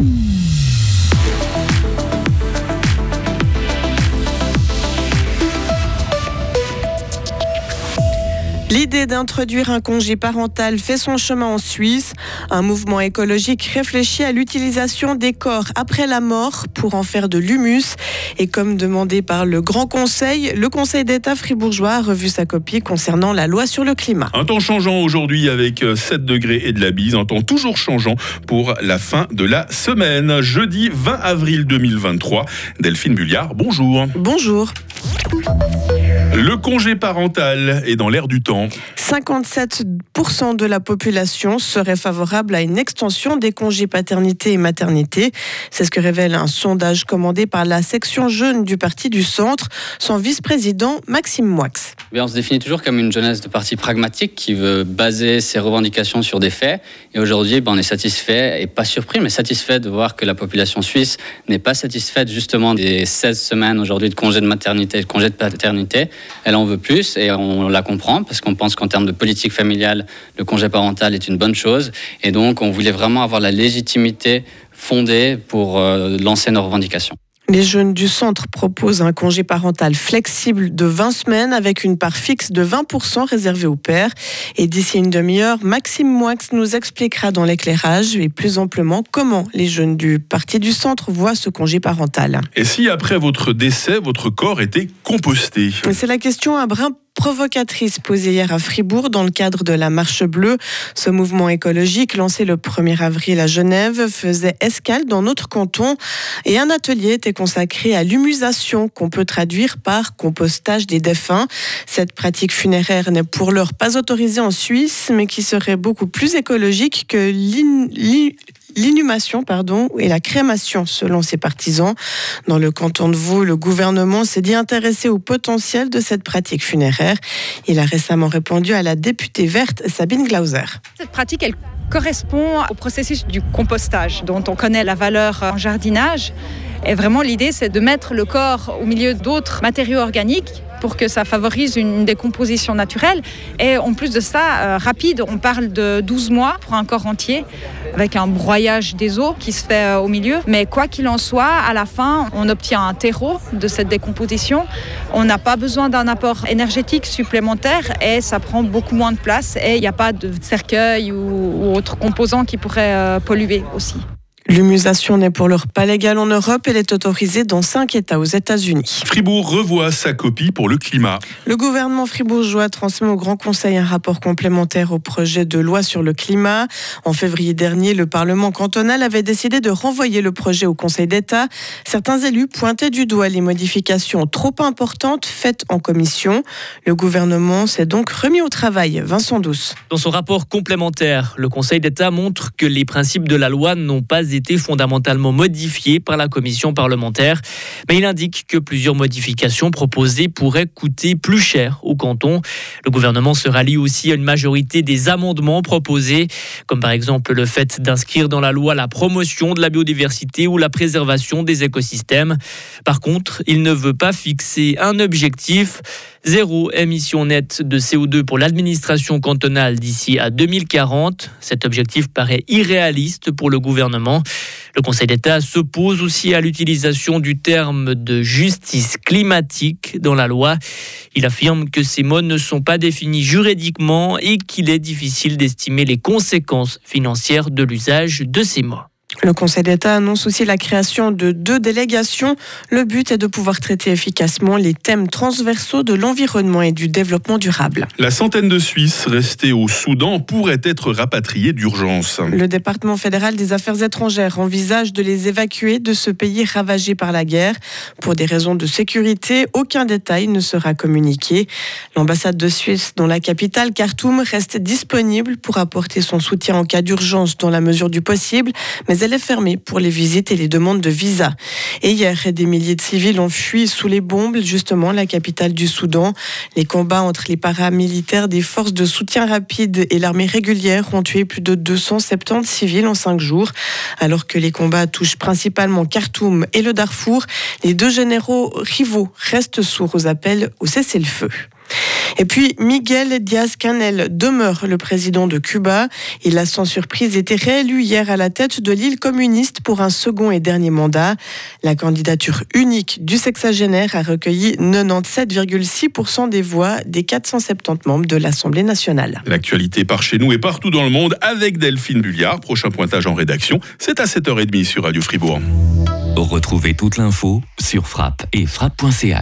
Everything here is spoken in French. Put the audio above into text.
Mm-hmm. L'idée d'introduire un congé parental fait son chemin en Suisse. Un mouvement écologique réfléchit à l'utilisation des corps après la mort pour en faire de l'humus. Et comme demandé par le Grand Conseil, le Conseil d'État fribourgeois a revu sa copie concernant la loi sur le climat. Un temps changeant aujourd'hui avec 7 degrés et de la bise. Un temps toujours changeant pour la fin de la semaine. Jeudi 20 avril 2023. Delphine Bulliard, bonjour. Bonjour. Le congé parental est dans l'air du temps. 57% de la population serait favorable à une extension des congés paternité et maternité. C'est ce que révèle un sondage commandé par la section jeune du Parti du Centre, son vice-président Maxime Moix. on se définit toujours comme une jeunesse de parti pragmatique qui veut baser ses revendications sur des faits. Et aujourd'hui, ben, on est satisfait, et pas surpris, mais satisfait de voir que la population suisse n'est pas satisfaite justement des 16 semaines aujourd'hui de congés de maternité et de congés de paternité. Elle en veut plus et on la comprend parce qu'on pense qu'en termes de politique familiale, le congé parental est une bonne chose. Et donc, on voulait vraiment avoir la légitimité fondée pour euh, lancer nos revendications. Les jeunes du centre proposent un congé parental flexible de 20 semaines avec une part fixe de 20% réservée au père. Et d'ici une demi-heure, Maxime Moix nous expliquera dans l'éclairage et plus amplement comment les jeunes du parti du centre voient ce congé parental. Et si après votre décès, votre corps était composté? C'est la question à brin provocatrice posée hier à Fribourg dans le cadre de la Marche Bleue. Ce mouvement écologique, lancé le 1er avril à Genève, faisait escale dans notre canton et un atelier était consacré à l'humusation qu'on peut traduire par compostage des défunts. Cette pratique funéraire n'est pour l'heure pas autorisée en Suisse, mais qui serait beaucoup plus écologique que l'inhumation pardon, et la crémation, selon ses partisans. Dans le canton de Vaud, le gouvernement s'est dit intéressé au potentiel de cette pratique funéraire. Il a récemment répondu à la députée verte Sabine Glauser. Cette pratique, elle correspond au processus du compostage, dont on connaît la valeur en jardinage. Et vraiment, l'idée, c'est de mettre le corps au milieu d'autres matériaux organiques pour que ça favorise une décomposition naturelle. Et en plus de ça, euh, rapide, on parle de 12 mois pour un corps entier, avec un broyage des eaux qui se fait euh, au milieu. Mais quoi qu'il en soit, à la fin, on obtient un terreau de cette décomposition. On n'a pas besoin d'un apport énergétique supplémentaire et ça prend beaucoup moins de place et il n'y a pas de cercueil ou, autres composants qui pourraient euh, polluer aussi. L'humusation n'est pour l'heure pas légale en Europe. Elle est autorisée dans cinq États aux États-Unis. Fribourg revoit sa copie pour le climat. Le gouvernement fribourgeois transmet au Grand Conseil un rapport complémentaire au projet de loi sur le climat. En février dernier, le Parlement cantonal avait décidé de renvoyer le projet au Conseil d'État. Certains élus pointaient du doigt les modifications trop importantes faites en commission. Le gouvernement s'est donc remis au travail. Vincent Douce. Dans son rapport complémentaire, le Conseil d'État montre que les principes de la loi n'ont pas été été fondamentalement modifié par la commission parlementaire. Mais il indique que plusieurs modifications proposées pourraient coûter plus cher au canton. Le gouvernement se rallie aussi à une majorité des amendements proposés, comme par exemple le fait d'inscrire dans la loi la promotion de la biodiversité ou la préservation des écosystèmes. Par contre, il ne veut pas fixer un objectif. Zéro émission nette de CO2 pour l'administration cantonale d'ici à 2040. Cet objectif paraît irréaliste pour le gouvernement. Le Conseil d'État s'oppose aussi à l'utilisation du terme de justice climatique dans la loi. Il affirme que ces mots ne sont pas définis juridiquement et qu'il est difficile d'estimer les conséquences financières de l'usage de ces mots. Le Conseil d'État annonce aussi la création de deux délégations. Le but est de pouvoir traiter efficacement les thèmes transversaux de l'environnement et du développement durable. La centaine de Suisses restés au Soudan pourraient être rapatriés d'urgence. Le département fédéral des affaires étrangères envisage de les évacuer de ce pays ravagé par la guerre. Pour des raisons de sécurité, aucun détail ne sera communiqué. L'ambassade de Suisse dans la capitale, Khartoum, reste disponible pour apporter son soutien en cas d'urgence dans la mesure du possible, mais elle est fermée pour les visites et les demandes de visa. Et hier, des milliers de civils ont fui sous les bombes, justement, la capitale du Soudan. Les combats entre les paramilitaires des forces de soutien rapide et l'armée régulière ont tué plus de 270 civils en cinq jours. Alors que les combats touchent principalement Khartoum et le Darfour, les deux généraux rivaux restent sourds aux appels au cessez-le-feu. Et puis Miguel Diaz-Canel demeure le président de Cuba. Il a sans surprise été réélu hier à la tête de l'île communiste pour un second et dernier mandat. La candidature unique du sexagénaire a recueilli 97,6% des voix des 470 membres de l'Assemblée nationale. L'actualité par chez nous et partout dans le monde avec Delphine Bulliard. Prochain pointage en rédaction, c'est à 7h30 sur Radio Fribourg. Retrouvez toute l'info sur frappe et frappe.ch.